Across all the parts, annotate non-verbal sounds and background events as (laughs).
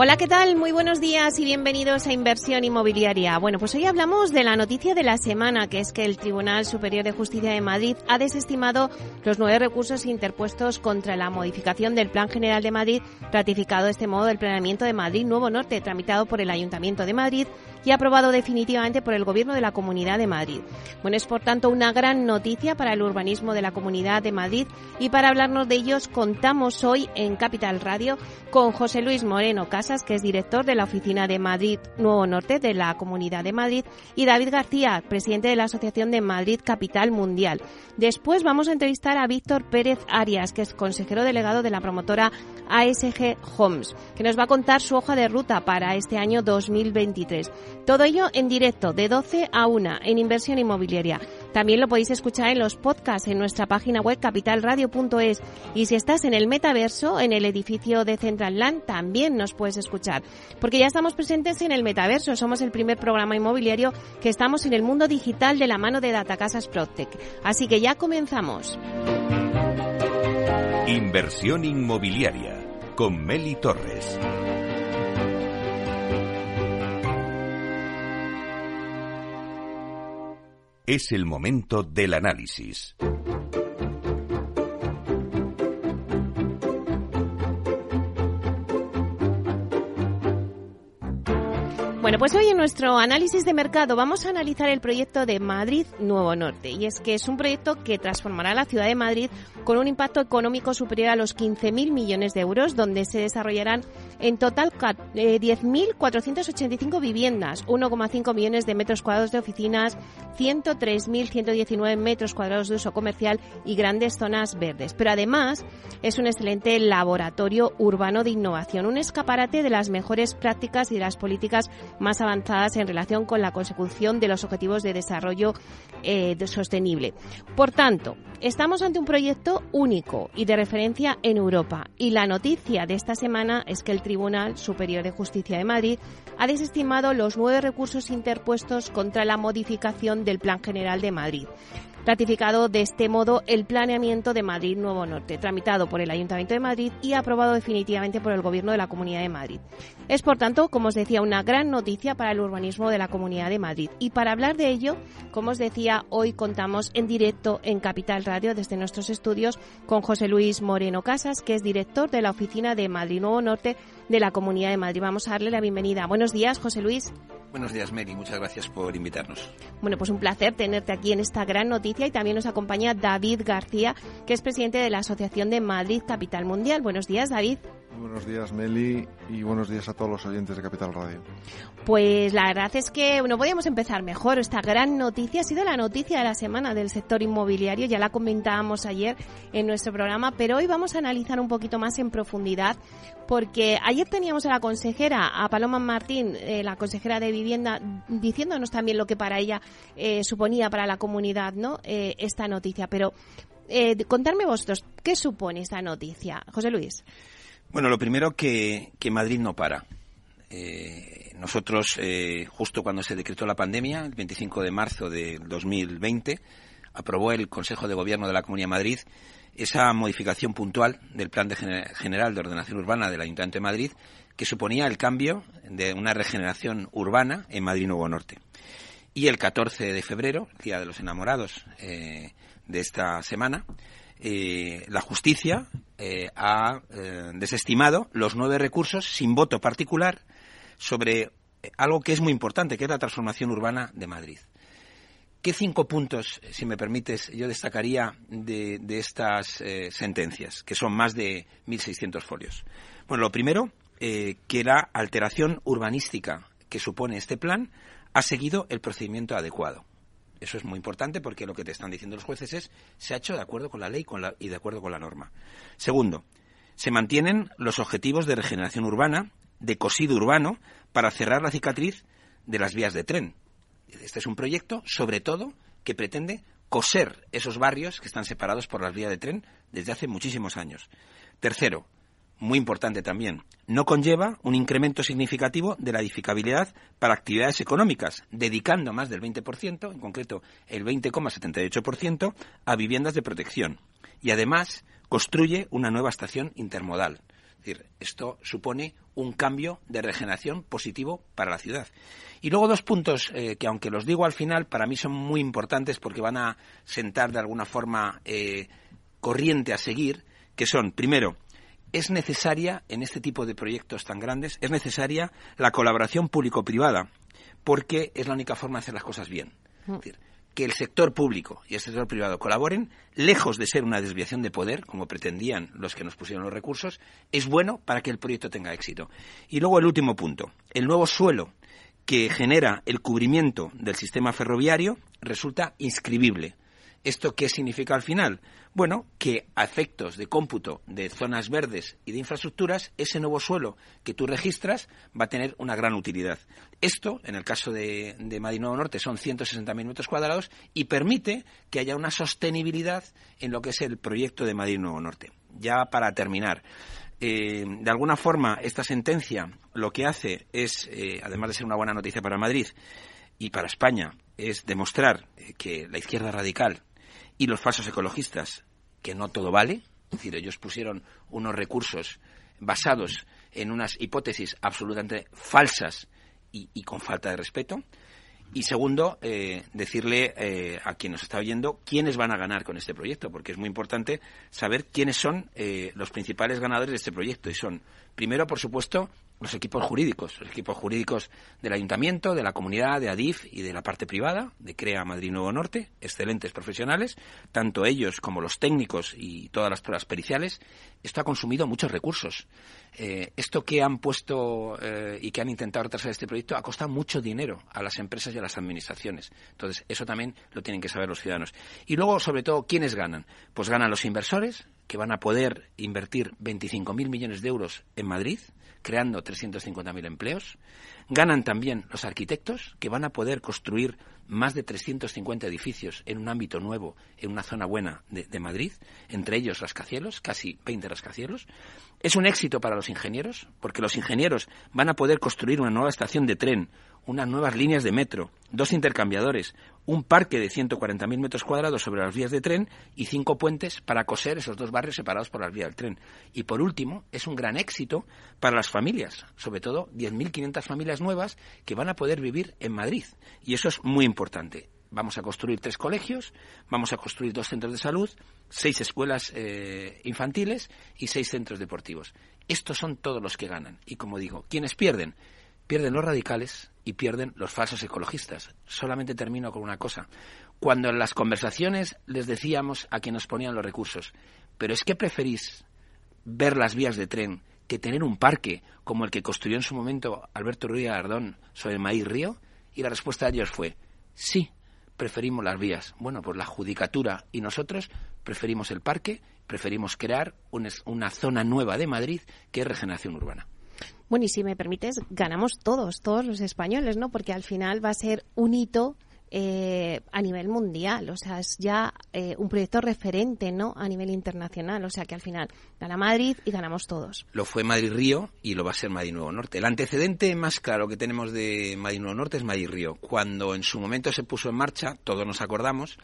Hola, ¿qué tal? Muy buenos días y bienvenidos a Inversión Inmobiliaria. Bueno, pues hoy hablamos de la noticia de la semana, que es que el Tribunal Superior de Justicia de Madrid ha desestimado los nueve recursos interpuestos contra la modificación del Plan General de Madrid, ratificado de este modo del planeamiento de Madrid Nuevo Norte, tramitado por el Ayuntamiento de Madrid y aprobado definitivamente por el Gobierno de la Comunidad de Madrid. Bueno, es por tanto una gran noticia para el urbanismo de la Comunidad de Madrid y para hablarnos de ellos contamos hoy en Capital Radio con José Luis Moreno Casas, que es director de la Oficina de Madrid Nuevo Norte de la Comunidad de Madrid, y David García, presidente de la Asociación de Madrid Capital Mundial. Después vamos a entrevistar a Víctor Pérez Arias, que es consejero delegado de la promotora ASG Homes, que nos va a contar su hoja de ruta para este año 2023. Todo ello en directo de 12 a 1 en inversión inmobiliaria. También lo podéis escuchar en los podcasts en nuestra página web capitalradio.es y si estás en el metaverso, en el edificio de Central Land, también nos puedes escuchar. Porque ya estamos presentes en el metaverso, somos el primer programa inmobiliario que estamos en el mundo digital de la mano de Datacasas Protec. Así que ya comenzamos. Inversión inmobiliaria con Meli Torres. Es el momento del análisis. Pues hoy en nuestro análisis de mercado vamos a analizar el proyecto de Madrid Nuevo Norte. Y es que es un proyecto que transformará la ciudad de Madrid con un impacto económico superior a los 15.000 millones de euros, donde se desarrollarán en total 10.485 eh, viviendas, 1,5 millones de metros cuadrados de oficinas, 103.119 metros cuadrados de uso comercial y grandes zonas verdes. Pero además es un excelente laboratorio urbano de innovación, un escaparate de las mejores prácticas y de las políticas más avanzadas en relación con la consecución de los objetivos de desarrollo eh, sostenible. Por tanto, estamos ante un proyecto único y de referencia en Europa. Y la noticia de esta semana es que el Tribunal Superior de Justicia de Madrid ha desestimado los nueve recursos interpuestos contra la modificación del Plan General de Madrid ratificado de este modo el planeamiento de Madrid Nuevo Norte, tramitado por el Ayuntamiento de Madrid y aprobado definitivamente por el Gobierno de la Comunidad de Madrid. Es, por tanto, como os decía, una gran noticia para el urbanismo de la Comunidad de Madrid. Y para hablar de ello, como os decía, hoy contamos en directo en Capital Radio desde nuestros estudios con José Luis Moreno Casas, que es director de la Oficina de Madrid Nuevo Norte de la Comunidad de Madrid. Vamos a darle la bienvenida. Buenos días, José Luis. Buenos días, Mary. Muchas gracias por invitarnos. Bueno, pues un placer tenerte aquí en esta gran noticia y también nos acompaña David García, que es presidente de la Asociación de Madrid Capital Mundial. Buenos días, David. Buenos días, Meli, y buenos días a todos los oyentes de Capital Radio. Pues la verdad es que no podíamos empezar mejor. Esta gran noticia ha sido la noticia de la semana del sector inmobiliario. Ya la comentábamos ayer en nuestro programa, pero hoy vamos a analizar un poquito más en profundidad porque ayer teníamos a la consejera, a Paloma Martín, eh, la consejera de Vivienda, diciéndonos también lo que para ella eh, suponía para la comunidad ¿no? Eh, esta noticia. Pero contarme vosotros, ¿qué supone esta noticia? José Luis. Bueno, lo primero que, que Madrid no para. nosotros, justo cuando se decretó la pandemia, el 25 de marzo de 2020, aprobó el Consejo de Gobierno de la Comunidad de Madrid esa modificación puntual del Plan de General de Ordenación Urbana del Ayuntamiento de Madrid, que suponía el cambio de una regeneración urbana en Madrid Nuevo Norte. Y el 14 de febrero, Día de los Enamorados eh, de esta semana, eh, la justicia eh, ha desestimado los nueve recursos sin voto particular sobre algo que es muy importante, que es la transformación urbana de Madrid. ¿Qué cinco puntos, si me permites, yo destacaría de, estas eh, sentencias, que son más de 1.600 folios? Bueno, lo primero, eh, que la alteración urbanística que supone este plan ha seguido el procedimiento adecuado. Eso es muy importante porque lo que te están diciendo los jueces es se ha hecho de acuerdo con la ley y de acuerdo con la norma. Segundo, se mantienen los objetivos de regeneración urbana, de cosido urbano, para cerrar la cicatriz de las vías de tren, este es un proyecto, sobre todo, que pretende coser esos barrios que están separados por las vías de tren desde hace muchísimos años. Tercero, muy importante también, no conlleva un incremento significativo de la edificabilidad para actividades económicas, dedicando más del 20%, en concreto el 20,78%, a viviendas de protección. Y además construye una nueva estación intermodal. Es decir, esto supone un cambio de regeneración positivo para la ciudad. Y luego dos puntos eh, que, aunque los digo al final, para mí son muy importantes porque van a sentar de alguna forma eh, corriente a seguir, que son, primero, es necesaria, en este tipo de proyectos tan grandes, es necesaria la colaboración público-privada, porque es la única forma de hacer las cosas bien. Es decir, que el sector público y el sector privado colaboren, lejos de ser una desviación de poder, como pretendían los que nos pusieron los recursos, es bueno para que el proyecto tenga éxito. Y luego el último punto, el nuevo suelo que genera el cubrimiento del sistema ferroviario resulta inscribible. ¿Esto qué significa al final? Bueno, que a efectos de cómputo de zonas verdes y de infraestructuras, ese nuevo suelo que tú registras va a tener una gran utilidad. Esto, en el caso de, Madrid Nuevo Norte, son 160.000 metros cuadrados y permite que haya una sostenibilidad en lo que es el proyecto de Madrid Nuevo Norte. Ya para terminar, eh, de alguna forma, esta sentencia lo que hace es, eh, además de ser una buena noticia para Madrid y para España, es demostrar eh, que la izquierda radical y los falsos ecologistas, que no todo vale, es decir, ellos pusieron unos recursos basados en unas hipótesis absolutamente falsas y, con falta de respeto. Y segundo, eh, decirle eh, a quien nos está oyendo quiénes van a ganar con este proyecto, porque es muy importante saber quiénes son eh, los principales ganadores de este proyecto. Y son, primero, por supuesto, los equipos jurídicos, los equipos jurídicos del ayuntamiento, de la comunidad, de ADIF y de la parte privada, de CREA Madrid Nuevo Norte, excelentes profesionales, tanto ellos como los técnicos y todas las pruebas periciales. Esto ha consumido muchos recursos. Eh, esto que han puesto eh, y que han intentado retrasar este proyecto ha costado mucho dinero a las empresas y a las administraciones. Entonces, eso también lo tienen que saber los ciudadanos. Y luego, sobre todo, ¿quiénes ganan? Pues ganan los inversores, que van a poder invertir 25.000 millones de euros en Madrid, creando 350.000 empleos. Ganan también los arquitectos, que van a poder construir más de 350 edificios en un ámbito nuevo, en una zona buena de, de, Madrid, entre ellos rascacielos, casi 20 rascacielos. Es un éxito para los ingenieros, porque los ingenieros van a poder construir una nueva estación de tren, unas nuevas líneas de metro, dos intercambiadores, un parque de 140.000 metros cuadrados sobre las vías de tren y cinco puentes para coser esos dos barrios separados por las vías del tren. Y por último, es un gran éxito para las familias, sobre todo 10.500 familias nuevas que van a poder vivir en Madrid. Y eso es muy importante. Vamos a construir tres colegios, vamos a construir dos centros de salud, seis escuelas eh, infantiles y seis centros deportivos. Estos son todos los que ganan. Y como digo, ¿quiénes pierden? Pierden los radicales y pierden los falsos ecologistas. Solamente termino con una cosa. Cuando en las conversaciones les decíamos a quien nos ponían los recursos, pero es que preferís ver las vías de tren que tener un parque como el que construyó en su momento Alberto Ruiz Ardón sobre el Maíz Río? Y la respuesta de ellos fue, sí, preferimos las vías. Bueno, pues la judicatura y nosotros preferimos el parque, preferimos crear una zona nueva de Madrid que es regeneración urbana. Bueno, y si me permites, ganamos todos, todos los españoles, ¿no? Porque al final va a ser un hito eh, a nivel mundial, o sea, es ya eh, un proyecto referente, ¿no? A nivel internacional, o sea que al final gana Madrid y ganamos todos. Lo fue Madrid-Río y lo va a ser Madrid-Nuevo Norte. El antecedente más claro que tenemos de Madrid-Nuevo Norte es Madrid-Río. Cuando en su momento se puso en marcha, todos nos acordamos,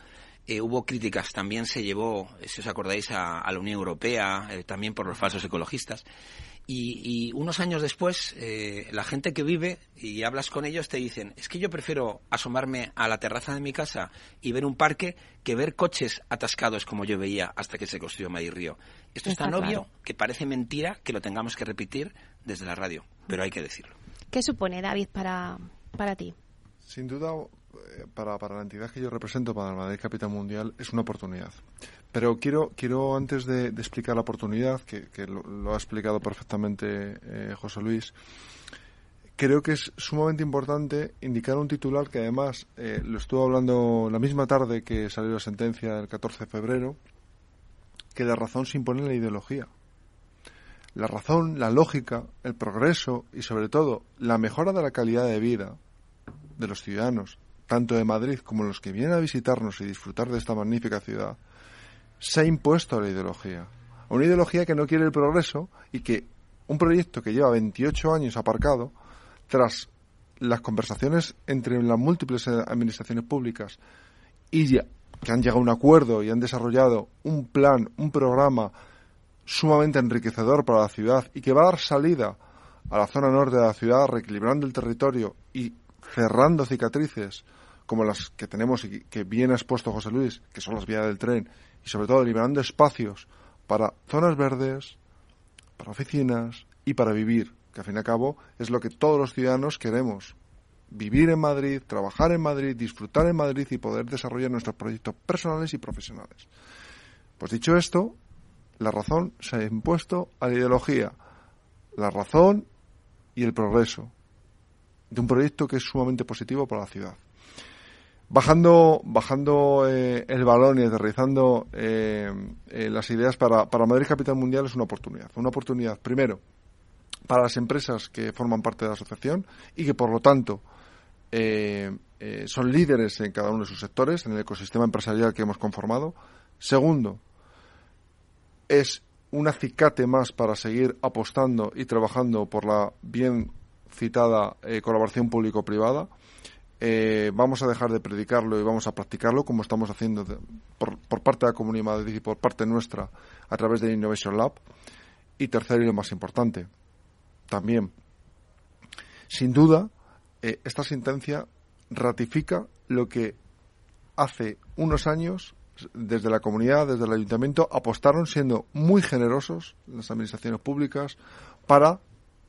eh, hubo críticas, también se llevó, si os acordáis, a, la Unión Europea, también por los falsos ecologistas. Y, unos años después, eh, la gente que vive y hablas con ellos te dicen, es que yo prefiero asomarme a la terraza de mi casa y ver un parque que ver coches atascados como yo veía hasta que se construyó Madrid Río. Esto es tan obvio que parece mentira que lo tengamos que repetir desde la radio, pero hay que decirlo. ¿Qué supone, David, para, para ti? Sin duda, eh, para, para la entidad que yo represento, para el Madrid Capital Mundial, es una oportunidad. Pero quiero, quiero antes de, explicar la oportunidad, que, lo, ha explicado perfectamente eh, José Luis, creo que es sumamente importante indicar un titular que además eh, lo estuvo hablando la misma tarde que salió la sentencia del 14 de febrero, que la razón se impone la ideología. La razón, la lógica, el progreso y sobre todo la mejora de la calidad de vida de los ciudadanos, tanto de Madrid como los que vienen a visitarnos y disfrutar de esta magnífica ciudad, se ha impuesto la ideología. a una ideología que no quiere el progreso y que un proyecto que lleva 28 años aparcado, tras las conversaciones entre las múltiples administraciones públicas y que han llegado a un acuerdo y han desarrollado un plan, un programa sumamente enriquecedor para la ciudad y que va a dar salida a la zona norte de la ciudad, reequilibrando el territorio y cerrando cicatrices como las que tenemos y que bien ha expuesto José Luis, que son las vías del tren, y sobre todo liberando espacios para zonas verdes, para oficinas y para vivir, que al fin y al cabo es lo que todos los ciudadanos queremos. Vivir en Madrid, trabajar en Madrid, disfrutar en Madrid y poder desarrollar nuestros proyectos personales y profesionales. Pues dicho esto, la razón se ha impuesto a la ideología, la razón y el progreso de un proyecto que es sumamente positivo para la ciudad. Bajando, bajando eh, el balón y aterrizando eh, eh, las ideas para, para Madrid Capital Mundial es una oportunidad. Una oportunidad, primero, para las empresas que forman parte de la asociación y que, por lo tanto, son líderes en cada uno de sus sectores, en el ecosistema empresarial que hemos conformado. Segundo, es un acicate más para seguir apostando y trabajando por la bien citada colaboración público-privada eh, vamos a dejar de predicarlo y vamos a practicarlo como estamos haciendo por, parte de la Comunidad y por parte nuestra a través del Innovation Lab. Y tercero y lo más importante, también, sin duda, eh, esta sentencia ratifica lo que hace unos años desde la comunidad, desde el ayuntamiento, apostaron siendo muy generosos las administraciones públicas para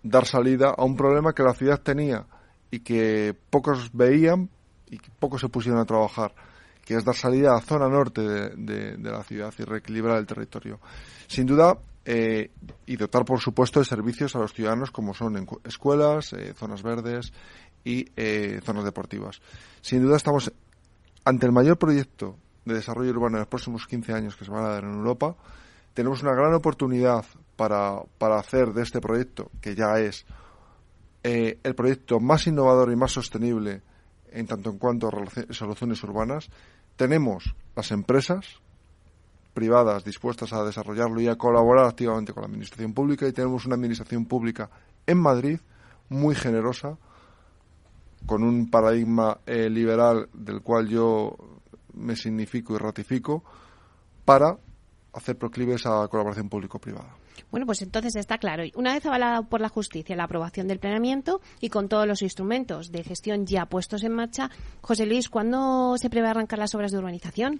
dar salida a un problema que la ciudad tenía y que pocos veían y que pocos se pusieron a trabajar, que es dar salida a la zona norte de, la ciudad y reequilibrar el territorio. Sin duda, eh, y dotar, por supuesto, de servicios a los ciudadanos como son escuelas, eh, zonas verdes y eh, zonas deportivas. Sin duda, estamos ante el mayor proyecto de desarrollo urbano en los próximos 15 años que se van a dar en Europa. Tenemos una gran oportunidad para, para hacer de este proyecto, que ya es eh, el proyecto más innovador y más sostenible en tanto en cuanto a soluciones urbanas. Tenemos las empresas privadas dispuestas a desarrollarlo y a colaborar activamente con la administración pública y tenemos una administración pública en Madrid muy generosa con un paradigma eh, liberal del cual yo me significo y ratifico para hacer proclives a colaboración público-privada. Bueno, pues entonces está claro. Una vez avalada por la justicia la aprobación del planeamiento y con todos los instrumentos de gestión ya puestos en marcha, José Luis, ¿cuándo se prevé arrancar las obras de urbanización?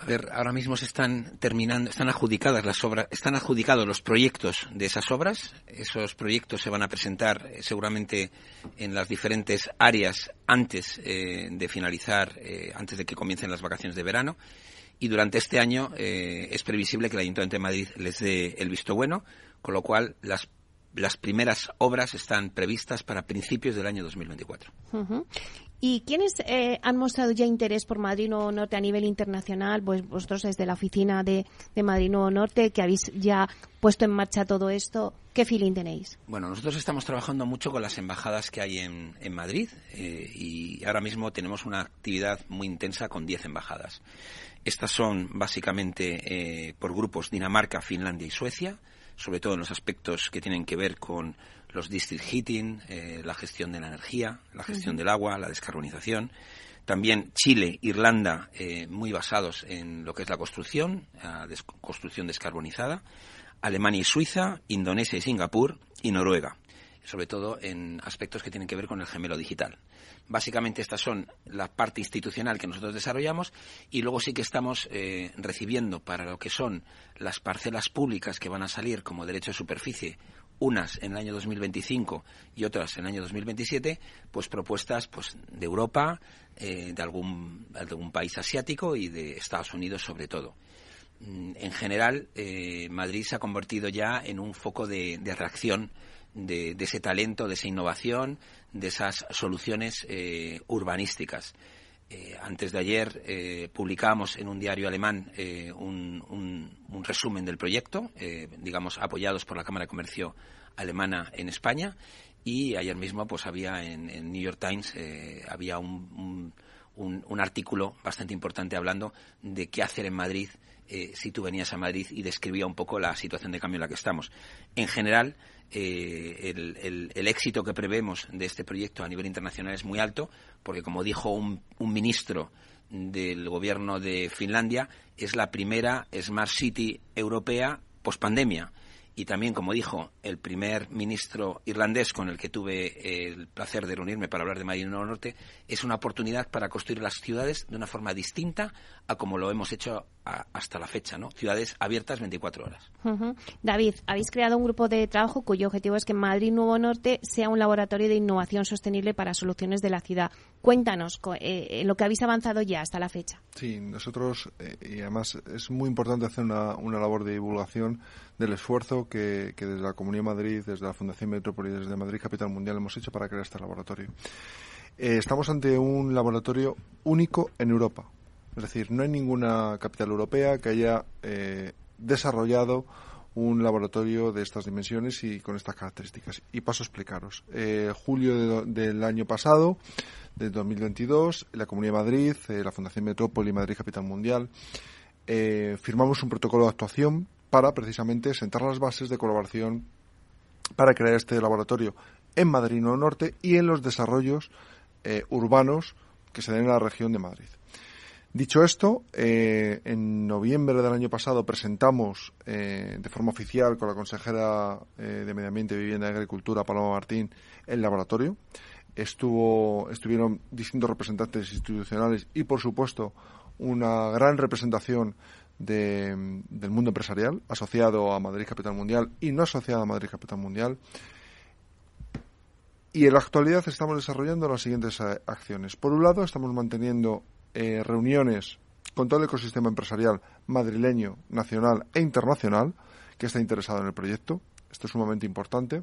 A ver, ahora mismo se están terminando, están adjudicadas las obras, están adjudicados los proyectos de esas obras. Esos proyectos se van a presentar eh, seguramente en las diferentes áreas antes eh, de finalizar, eh, antes de que comiencen las vacaciones de verano y durante este año eh, es previsible que el Ayuntamiento de Madrid les dé el visto bueno, con lo cual las las primeras obras están previstas para principios del año 2024. ¿Y quiénes eh, han mostrado ya interés por Madrid Nuevo Norte a nivel internacional? Pues vosotros desde la oficina de, Madrid Nuevo Norte, que habéis ya puesto en marcha todo esto, ¿qué feeling tenéis? Bueno, nosotros estamos trabajando mucho con las embajadas que hay en, Madrid eh, y ahora mismo tenemos una actividad muy intensa con 10 embajadas. Estas son básicamente eh, por grupos Dinamarca, Finlandia y Suecia sobre todo en los aspectos que tienen que ver con los district heating, eh, la gestión de la energía, la gestión del agua, la descarbonización. También Chile, Irlanda, eh, muy basados en lo que es la construcción, la construcción descarbonizada. Alemania y Suiza, Indonesia y Singapur y Noruega, sobre todo en aspectos que tienen que ver con el gemelo digital. Básicamente estas son la parte institucional que nosotros desarrollamos y luego sí que estamos eh, recibiendo para lo que son las parcelas públicas que van a salir como derecho de superficie unas en el año 2025 y otras en el año 2027, pues propuestas pues de Europa, eh, de algún, algún país asiático y de Estados Unidos sobre todo. Mm, en general, eh, Madrid se ha convertido ya en un foco de, de atracción de, ese talento, de esa innovación, de esas soluciones eh, urbanísticas. Eh, antes de ayer eh, publicamos en un diario alemán un, resumen del proyecto, digamos, apoyados por la Cámara de Comercio alemana en España. Y ayer mismo, pues había en, New York Times, había un, un, artículo bastante importante hablando de qué hacer en Madrid eh, si tú venías a Madrid y describía un poco la situación de cambio en la que estamos. En general, eh, el, éxito que prevemos de este proyecto a nivel internacional es muy alto, porque como dijo un, un ministro del gobierno de Finlandia, es la primera Smart City europea pospandemia y también, como dijo el primer ministro irlandés con el que tuve el placer de reunirme para hablar de Madrid Norte, es una oportunidad para construir las ciudades de una forma distinta a como lo hemos hecho hasta la fecha, ¿no? Ciudades abiertas 24 horas. David, habéis creado un grupo de trabajo cuyo objetivo es que Madrid Nuevo Norte sea un laboratorio de innovación sostenible para soluciones de la ciudad. Cuéntanos eh, lo que habéis avanzado ya hasta la fecha. Sí, nosotros, eh, y además es muy importante hacer una, una labor de divulgación del esfuerzo que, desde la Comunidad Madrid, desde la Fundación Metrópoli, desde Madrid Capital Mundial hemos hecho para crear este laboratorio. Eh, estamos ante un laboratorio único en Europa. Es decir, no hay ninguna capital europea que haya eh, desarrollado un laboratorio de estas dimensiones y con estas características. Y paso a explicaros. Eh, julio del año pasado, de 2022, la Comunidad de Madrid, la Fundación Metrópoli Madrid Capital Mundial, firmamos un protocolo de actuación para precisamente sentar las bases de colaboración para crear este laboratorio en Madrid Norte y en los desarrollos eh, urbanos que se den en la región de Madrid. Dicho esto, eh, en noviembre del año pasado presentamos eh, de forma oficial con la consejera de Medio Ambiente, Vivienda y Agricultura, Paloma Martín, el laboratorio. Estuvo, estuvieron distintos representantes institucionales y, por supuesto, una gran representación del mundo empresarial, asociado a Madrid Capital Mundial y no asociado a Madrid Capital Mundial. Y en la actualidad estamos desarrollando las siguientes eh, acciones. Por un lado, estamos manteniendo eh, reuniones con todo el ecosistema empresarial madrileño, nacional e internacional que está interesado en el proyecto. Esto es sumamente importante.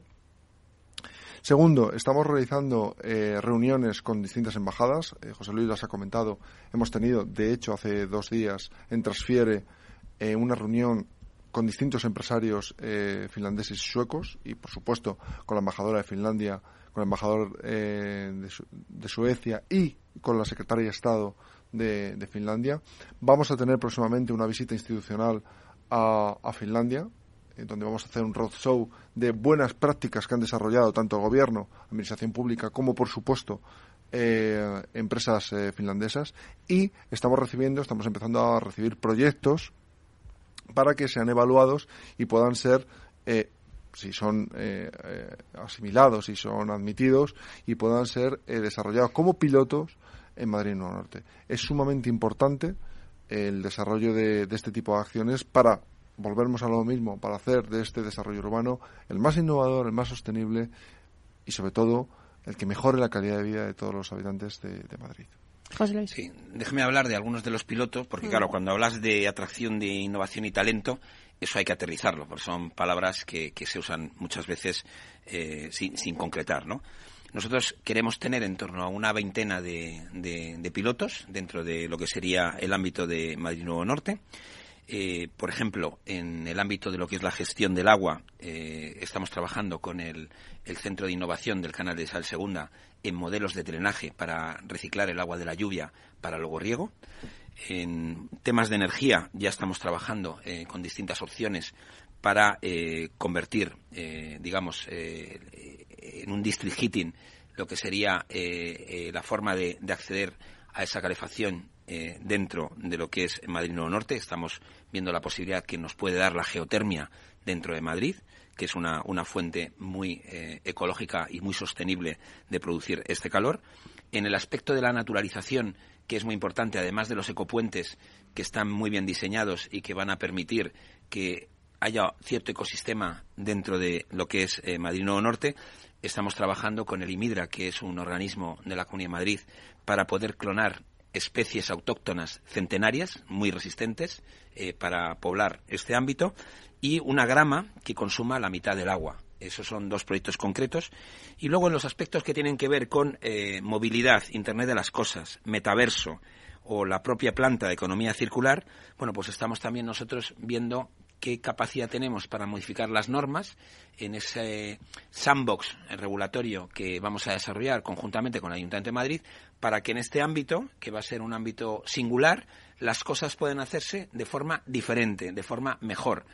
Segundo, estamos realizando eh, reuniones con distintas embajadas. Eh, José Luis las ha comentado. Hemos tenido, de hecho, hace dos días en Transfiere una reunión con distintos empresarios finlandeses y suecos y, por supuesto, con la embajadora de Finlandia, con el embajador de, Suecia y con la secretaria de Estado de, Finlandia. Vamos a tener próximamente una visita institucional a Finlandia donde vamos a hacer un roadshow de buenas prácticas que han desarrollado tanto el gobierno, administración pública, como por supuesto eh, empresas eh, finlandesas. Y estamos recibiendo, estamos empezando a recibir proyectos para que sean evaluados y puedan ser eh, si son asimilados, si son admitidos y puedan ser desarrollados como pilotos en Madrid Norte. Es sumamente importante el desarrollo de, este tipo de acciones para volvemos a lo mismo para hacer de este desarrollo urbano el más innovador, el más sostenible y sobre todo el que mejore la calidad de vida de todos los habitantes de, Madrid. Sí, déjeme hablar de algunos de los pilotos, porque claro, cuando hablas de atracción de innovación y talento, eso hay que aterrizarlo, porque son palabras que, se usan muchas veces eh, sin, concretar, ¿no? Nosotros queremos tener en torno a una veintena de, pilotos dentro de lo que sería el ámbito de Madrid Nuevo Norte. Eh, por ejemplo, en el ámbito de lo que es la gestión del agua, eh, estamos trabajando con el, Centro de Innovación del Canal de Sal Segunda en modelos de drenaje para reciclar el agua de la lluvia para luego riego. En temas de energía ya estamos trabajando eh, con distintas opciones para convertir, digamos, en un district heating lo que sería la forma de acceder a esa calefacción eh, dentro de lo que es Madrid Nuevo Norte. Estamos viendo la posibilidad que nos puede dar la geotermia dentro de Madrid, que es una, una fuente muy eh, ecológica y muy sostenible de producir este calor. En el aspecto de la naturalización, que es muy importante, además de los ecopuentes que están muy bien diseñados y que van a permitir que haya cierto ecosistema dentro de lo que es eh, Madrid Nuevo Norte, estamos trabajando con el IMIDRA, que es un organismo de la Comunidad de Madrid, para poder clonar especies autóctonas centenarias muy resistentes eh, para poblar este ámbito y una grama que consuma la mitad del agua. Esos son dos proyectos concretos. Y luego en los aspectos que tienen que ver con eh, movilidad, Internet de las Cosas, metaverso o la propia planta de economía circular, bueno, pues estamos también nosotros viendo qué capacidad tenemos para modificar las normas en ese sandbox regulatorio que vamos a desarrollar conjuntamente con el Ayuntamiento de Madrid para que en este ámbito, que va a ser un ámbito singular, las cosas pueden hacerse de forma diferente, de forma mejor.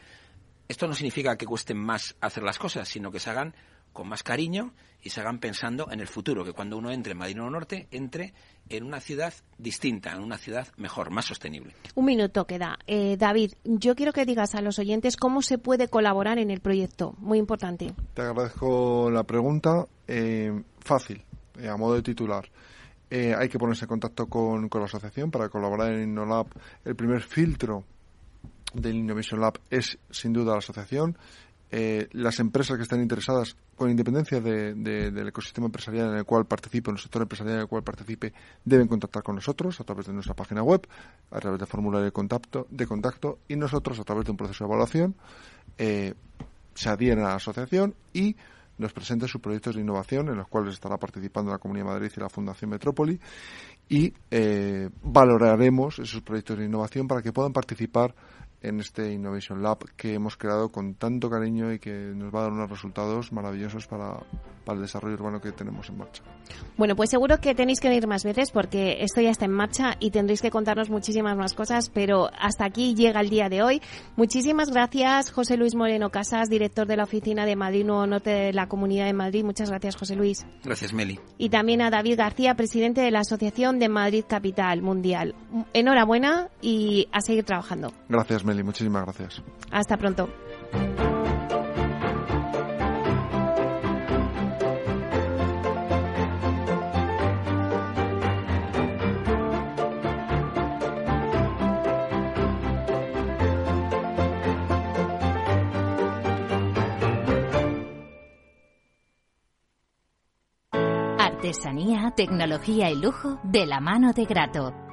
Esto no significa que cuesten más hacer las cosas, sino que se hagan con más cariño y se hagan pensando en el futuro, que cuando uno entre en Madrid Norte, entre en una ciudad distinta, en una ciudad mejor, más sostenible. Un minuto queda. Eh, David, yo quiero que digas a los oyentes cómo se puede colaborar en el proyecto. Muy importante. Te agradezco la pregunta. Eh, fácil, eh, a modo de titular. hay que ponerse en contacto con, con la asociación para colaborar en InnoLab. El primer filtro del Innovation Lab es sin duda la asociación. Eh, las empresas que estén interesadas, con independencia del ecosistema empresarial en el cual participe, en el sector empresarial en el cual participe, deben contactar con nosotros a través de nuestra página web, a través de formulario de contacto, de contacto y nosotros a través de un proceso de evaluación eh, se adhieren a la asociación y nos presenten sus proyectos de innovación en los cuales estará participando la Comunidad de Madrid y la Fundación Metrópoli y eh, valoraremos esos proyectos de innovación para que puedan participar en este Innovation Lab que hemos creado con tanto cariño y que nos va a dar unos resultados maravillosos para, para el desarrollo urbano que tenemos en marcha. Bueno, pues seguro que tenéis que venir más veces porque esto ya está en marcha y tendréis que contarnos muchísimas más cosas, pero hasta aquí llega el día de hoy. Muchísimas gracias, José Luis Moreno Casas, director de la Oficina de Madrid Nuevo Norte de la Comunidad de Madrid. Muchas gracias, José Luis. Gracias, Meli. Y también a David García, presidente de la Asociación de Madrid Capital Mundial. Enhorabuena y a seguir trabajando. Gracias, Meli. Muchísimas gracias. Hasta pronto. Artesanía, tecnología y lujo de la mano de Grato,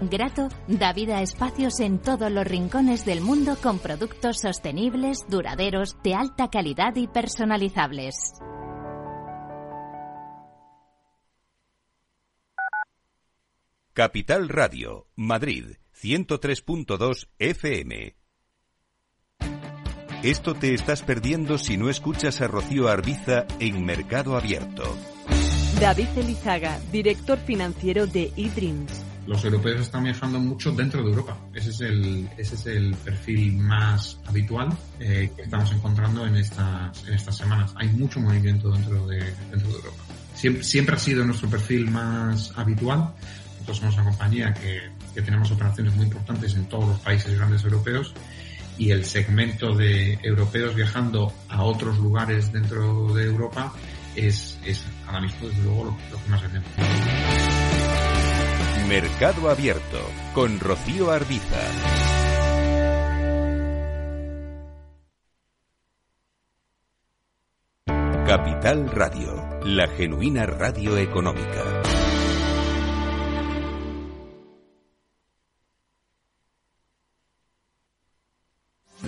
Grato da vida a espacios en todos los rincones del mundo con productos sostenibles, duraderos, de alta calidad y personalizables. Capital Radio, Madrid, 103.2 FM. Esto te estás perdiendo si no escuchas a Rocío Arbiza en Mercado Abierto. David Elizaga, director financiero de eDreams. Los europeos están viajando mucho dentro de Europa. Ese es el, ese es el perfil más habitual eh, que estamos encontrando en estas, en estas semanas. Hay mucho movimiento dentro de, dentro de Europa. Siempre, siempre ha sido nuestro perfil más habitual, nosotros somos una compañía que, que tenemos operaciones muy importantes en todos los países grandes europeos y el segmento de europeos viajando a otros lugares dentro de Europa es, es ahora mismo desde luego lo, lo que más vendemos. Mercado Abierto con Rocío Arbiza. Capital Radio, la genuina radio económica.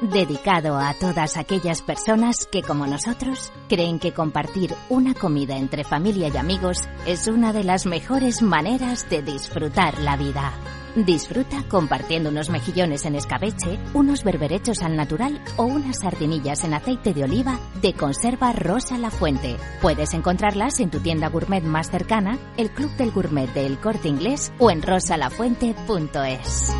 Dedicado a todas aquellas personas que, como nosotros, creen que compartir una comida entre familia y amigos es una de las mejores maneras de disfrutar la vida. Disfruta compartiendo unos mejillones en escabeche, unos berberechos al natural o unas sardinillas en aceite de oliva de conserva Rosa La Fuente. Puedes encontrarlas en tu tienda gourmet más cercana, el Club del Gourmet del Corte Inglés o en rosalafuente.es.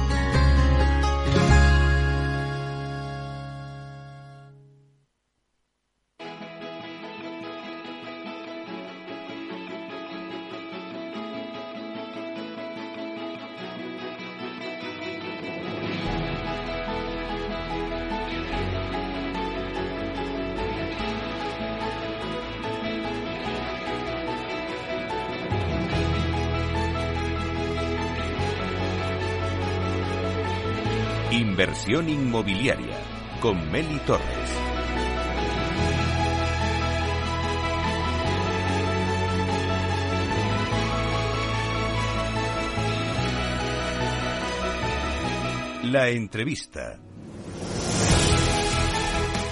Inmobiliaria con Meli Torres. La entrevista.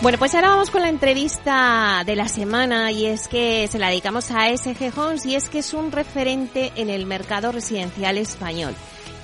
Bueno, pues ahora vamos con la entrevista de la semana y es que se la dedicamos a SG Homes y es que es un referente en el mercado residencial español.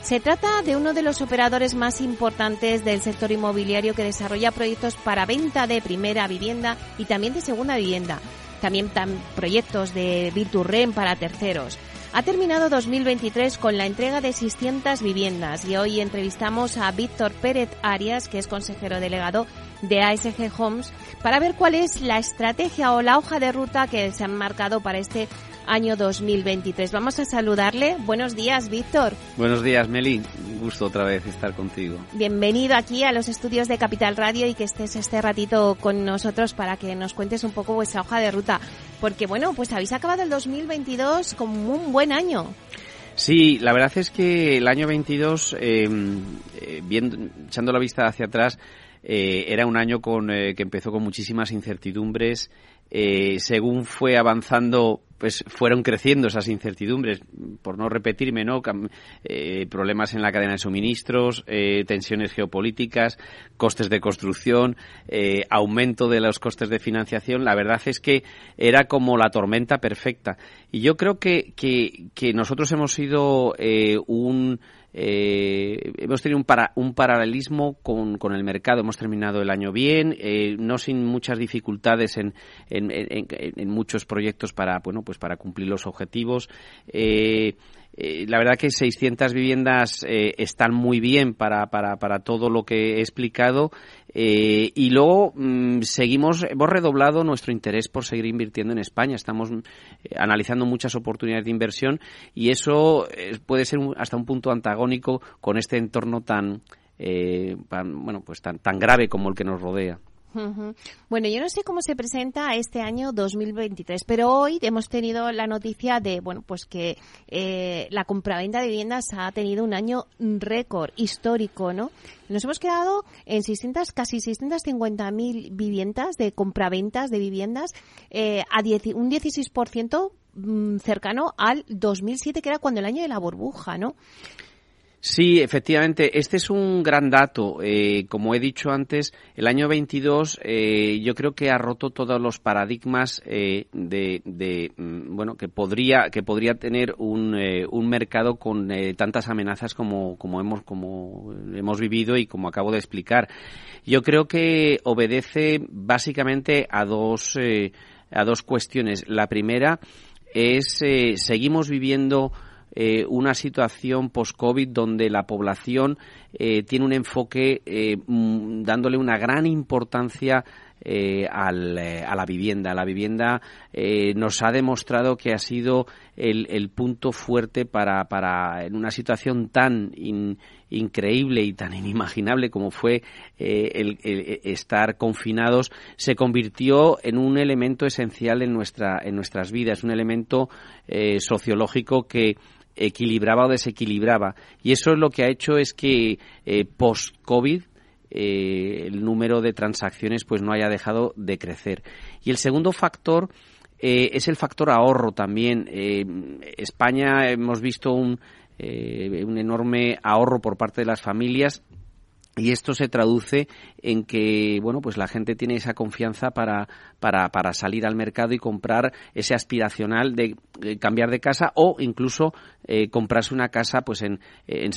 Se trata de uno de los operadores más importantes del sector inmobiliario que desarrolla proyectos para venta de primera vivienda y también de segunda vivienda. También proyectos de Virturren para terceros. Ha terminado 2023 con la entrega de 600 viviendas y hoy entrevistamos a Víctor Pérez Arias, que es consejero delegado de ASG Homes, para ver cuál es la estrategia o la hoja de ruta que se han marcado para este año 2023. Vamos a saludarle. Buenos días, Víctor. Buenos días, Meli. Un gusto otra vez estar contigo. Bienvenido aquí a los estudios de Capital Radio y que estés este ratito con nosotros para que nos cuentes un poco vuestra hoja de ruta. Porque, bueno, pues habéis acabado el 2022 con un buen año. Sí, la verdad es que el año 22, em, eh, viendo, echando la vista hacia atrás, eh, era un año con, eh, que empezó con muchísimas incertidumbres. Eh, según fue avanzando pues fueron creciendo esas incertidumbres, por no repetirme, ¿no? Eh, problemas en la cadena de suministros, eh, tensiones geopolíticas, costes de construcción, eh, aumento de los costes de financiación. La verdad es que era como la tormenta perfecta. Y yo creo que, que, que nosotros hemos sido un eh, hemos tenido un, para, un paralelismo con, con, el mercado. Hemos terminado el año bien, eh, no sin muchas dificultades en, en, en, en, muchos proyectos para, bueno, pues para cumplir los objetivos. Eh, eh, la verdad que 600 viviendas eh, están muy bien para, para, para, todo lo que he explicado eh, y luego mm, seguimos, hemos redoblado nuestro interés por seguir invirtiendo en España. Estamos analizando muchas oportunidades de inversión y eso puede ser hasta un punto antagónico con este entorno tan, bueno, pues tan, tan grave como el que nos rodea. Bueno, yo no sé cómo se presenta este año 2023, pero hoy hemos tenido la noticia de, bueno, pues que eh, la compraventa de viviendas ha tenido un año récord histórico, ¿no? Nos hemos quedado en 600, casi 650.000 viviendas de compraventas de viviendas, eh, a un 16% mm, cercano al 2007, que era cuando el año de la burbuja, ¿no? Sí, efectivamente, este es un gran dato. Eh, como he dicho antes, el año 22 eh, yo creo que ha roto todos los paradigmas eh, de, de, mm, bueno, que podría que podría tener un, eh, un mercado con eh, tantas amenazas como como hemos como hemos vivido y como acabo de explicar. Yo creo que obedece básicamente a dos eh, a dos cuestiones. La primera es seguimos viviendo eh, una situación post-COVID donde la población eh, tiene un enfoque eh, mm, dándole una gran importancia eh, al, eh, a la vivienda. La vivienda eh, nos ha demostrado que ha sido el, punto fuerte para, para, en una situación tan increíble y tan inimaginable como fue el, el, estar confinados, se convirtió en un elemento esencial en, nuestra, en nuestras vidas, un elemento sociológico que equilibraba o desequilibraba. Y eso es lo que ha hecho es que eh, post-COVID eh, el número de transacciones pues no haya dejado de crecer. Y el segundo factor eh, es el factor ahorro también. España hemos visto un, un enorme ahorro por parte de las familias y esto se traduce en que, bueno, pues la gente tiene esa confianza para, para, para salir al mercado y comprar ese aspiracional de, cambiar de casa o incluso eh, comprarse una casa, pues en,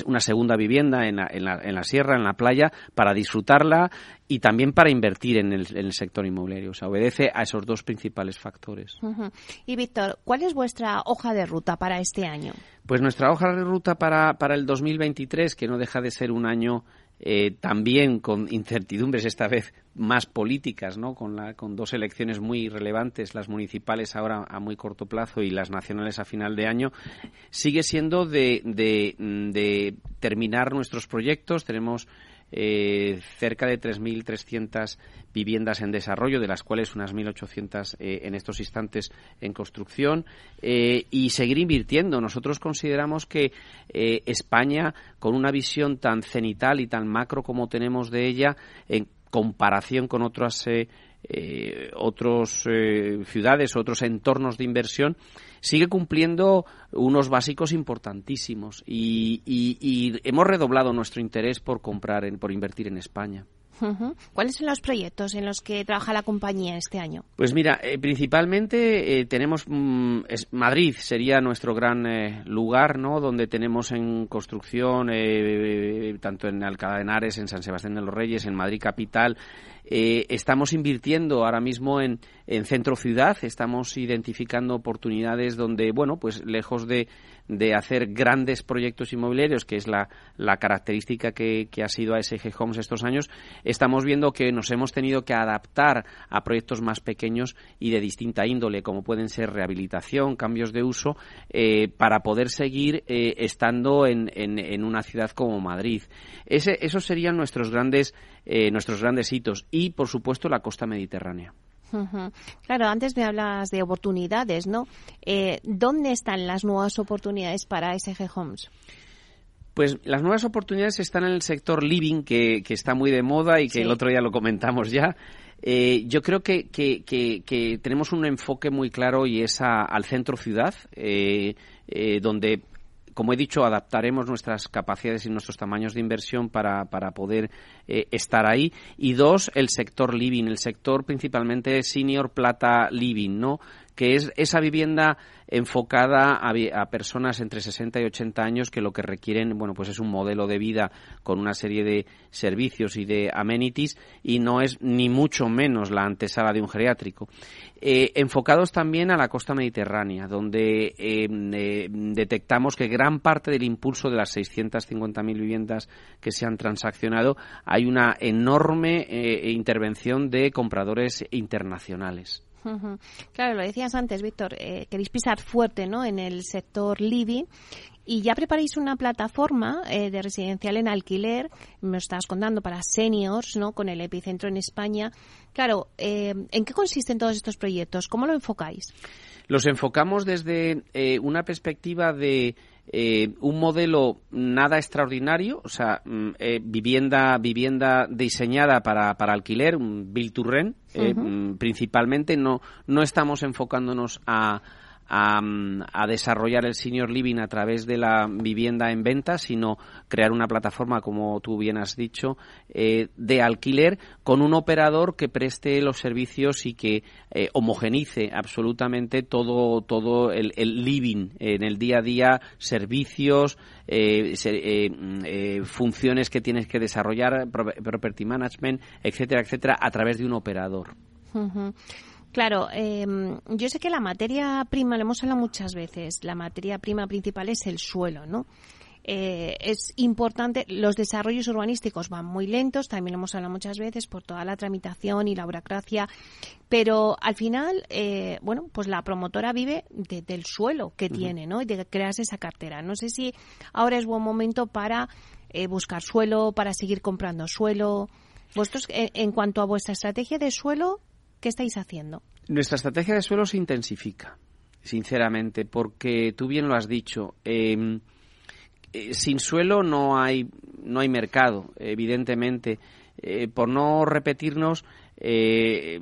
una segunda vivienda en la, en, la, en la, sierra, en la playa, para disfrutarla y también para invertir en el, en el sector inmobiliario. O sea, obedece a esos dos principales factores. Y Víctor, ¿cuál es vuestra hoja de ruta para este año? Pues nuestra hoja de ruta para, para el 2023, que no deja de ser un año eh, también con incertidumbres esta vez más políticas, ¿no? Con, la, con dos elecciones muy relevantes, las municipales ahora a muy corto plazo y las nacionales a final de año, sigue siendo de, de, terminar nuestros proyectos. Tenemos eh, cerca de 3.300 viviendas en desarrollo, de las cuales unas 1.800 eh, en estos instantes en construcción, eh, y seguir invirtiendo. Nosotros consideramos que España, con una visión tan cenital y tan macro como tenemos de ella, en comparación con otras otros ciudades, otros entornos de inversión, sigue cumpliendo unos básicos importantísimos y, hemos redoblado nuestro interés por comprar, por invertir en España. ¿Cuáles son los proyectos en los que trabaja la compañía este año? Pues mira, eh, principalmente eh, tenemos mm, Madrid sería nuestro gran eh, lugar, ¿no? Donde tenemos en construcción tanto en Alcalá de Henares, en San Sebastián de los Reyes, en Madrid capital. estamos invirtiendo ahora mismo en, en centro ciudad, estamos identificando oportunidades donde, bueno, pues lejos de de hacer grandes proyectos inmobiliarios, que es la, la característica que, ha sido ASG Homes estos años, estamos viendo que nos hemos tenido que adaptar a proyectos más pequeños y de distinta índole, como pueden ser rehabilitación, cambios de uso, eh, para poder seguir eh, estando en, en, en, una ciudad como Madrid. Ese, esos serían nuestros grandes, eh, nuestros grandes hitos y, por supuesto, la costa mediterránea. Claro, antes me hablas de oportunidades, ¿no? Eh, ¿Dónde están las nuevas oportunidades para SG Homes? Pues las nuevas oportunidades están en el sector living, que, está muy de moda y que el otro día lo comentamos ya. Eh, yo creo que, que, tenemos un enfoque muy claro y es al centro ciudad, eh, donde como he dicho, adaptaremos nuestras capacidades y nuestros tamaños de inversión para, para poder eh, estar ahí. Y dos, el sector living, el sector principalmente senior plata living, ¿no? Que es esa vivienda enfocada a, personas entre 60 y 80 años que lo que requieren, bueno, pues es un modelo de vida con una serie de servicios y de amenities y no es ni mucho menos la antesala de un geriátrico. Eh, enfocados también a la costa mediterránea, donde eh, eh, detectamos que gran parte del impulso de las 650.000 viviendas que se han transaccionado hay una enorme intervención de compradores internacionales. Claro, lo decías antes, Víctor, eh, queréis pisar fuerte ¿no? en el sector living y ya preparáis una plataforma eh, de residencial en alquiler, me estás contando, para seniors, ¿no? con el epicentro en España. Claro, eh, ¿en qué consisten todos estos proyectos? ¿Cómo lo enfocáis? Los enfocamos desde una perspectiva de eh, un modelo nada extraordinario, o sea, mm, eh, vivienda vivienda diseñada para, para alquiler, un build to rent, eh, mm, principalmente no no estamos enfocándonos a a, desarrollar el senior living a través de la vivienda en venta, sino crear una plataforma, como tú bien has dicho, eh, de alquiler con un operador que preste los servicios y que eh, homogenice absolutamente todo, todo el, living en el día a día, servicios, eh, funciones que tienes que desarrollar, property management, etcétera, etcétera, a través de un operador. Claro, em, yo sé que la materia prima, lo hemos hablado muchas veces, la materia prima principal es el suelo, ¿no? Eh, es importante, los desarrollos urbanísticos van muy lentos, también lo hemos hablado muchas veces por toda la tramitación y la burocracia, pero al final, eh, bueno, pues la promotora vive del suelo que tiene, ¿no? Y de crearse esa cartera. No sé si ahora es buen momento para eh, buscar suelo, para seguir comprando suelo. Vosotros, en cuanto a vuestra estrategia de suelo, ¿Qué estáis haciendo? Nuestra estrategia de suelo se intensifica. sinceramente, porque tú bien lo has dicho. Em, eh, sin suelo no hay, no hay mercado, evidentemente. Eh, por no repetirnos, eh,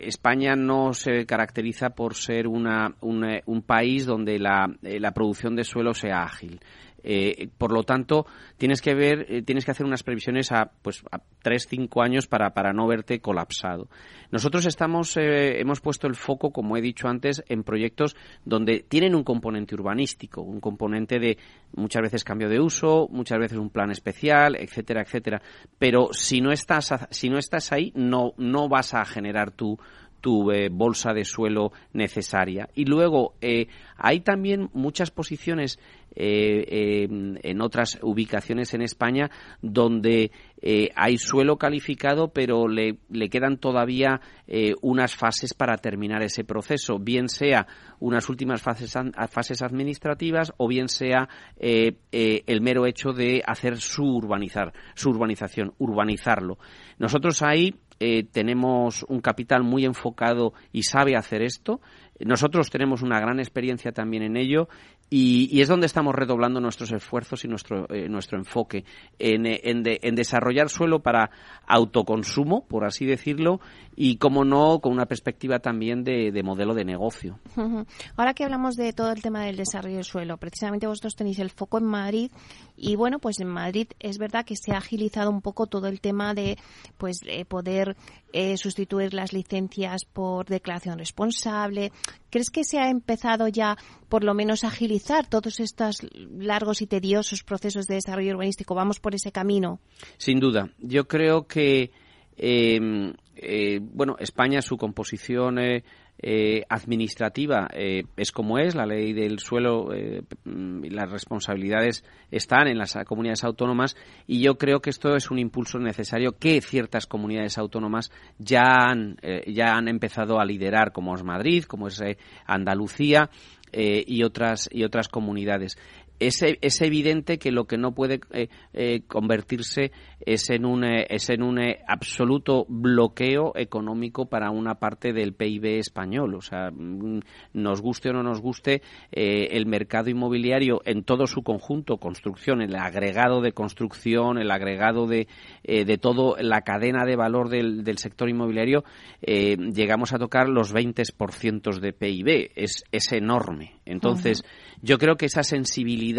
España no se caracteriza por ser una, un país donde la, la, producción de suelo sea ágil. Eh, por lo tanto, tienes que ver, eh, tienes que hacer unas previsiones a, pues, a tres, cinco años para, para no verte colapsado. Nosotros estamos, eh, hemos puesto el foco, como he dicho antes, en proyectos donde tienen un componente urbanístico, un componente de muchas veces cambio de uso, muchas veces un plan especial, etcétera, etcétera. Pero si no estás, si no estás ahí, no, no vas a generar tu, tu eh, bolsa de suelo necesaria. Y luego eh, hay también muchas posiciones eh, en otras ubicaciones en España donde hay suelo calificado, pero le, le quedan todavía unas fases para terminar ese proceso, bien sea unas últimas fases, fases administrativas o bien sea el mero hecho de hacer su urbanizar, su urbanización, urbanizarlo. Nosotros ahí eh, tenemos un capital muy enfocado y sabe hacer esto. Nosotros tenemos una gran experiencia también en ello y, es donde estamos redoblando nuestros esfuerzos y nuestro, eh, nuestro enfoque en, en, desarrollar suelo para autoconsumo, por así decirlo, y, como no, con una perspectiva también de, modelo de negocio. Ahora que hablamos de todo el tema del desarrollo del suelo, precisamente vosotros tenéis el foco en Madrid y, bueno, pues en Madrid es verdad que se ha agilizado un poco todo el tema de pues poder eh, sustituir las licencias por declaración responsable. ¿Crees que se ha empezado ya, por lo menos, a agilizar todos estos largos y tediosos procesos de desarrollo urbanístico? ¿Vamos por ese camino? Sin duda. Yo creo que, eh, eh, bueno, España, su composición eh, administrativa eh, es como es, la ley del suelo eh, y las responsabilidades están en las comunidades autónomas y yo creo que esto es un impulso necesario que ciertas comunidades autónomas ya han, ya han empezado a liderar, como es Madrid, como es Andalucía. y otras y otras comunidades es, evidente que lo que no puede eh, eh, convertirse es en un, eh, es en un absoluto bloqueo económico para una parte del PIB español. O sea, mm, nos guste o no nos guste, el mercado inmobiliario en todo su conjunto, construcción, el agregado de construcción, el agregado de, de todo, la cadena de valor del, del sector inmobiliario, llegamos a tocar los 20% de PIB. Es, es enorme. Entonces, yo creo que esa sensibilidad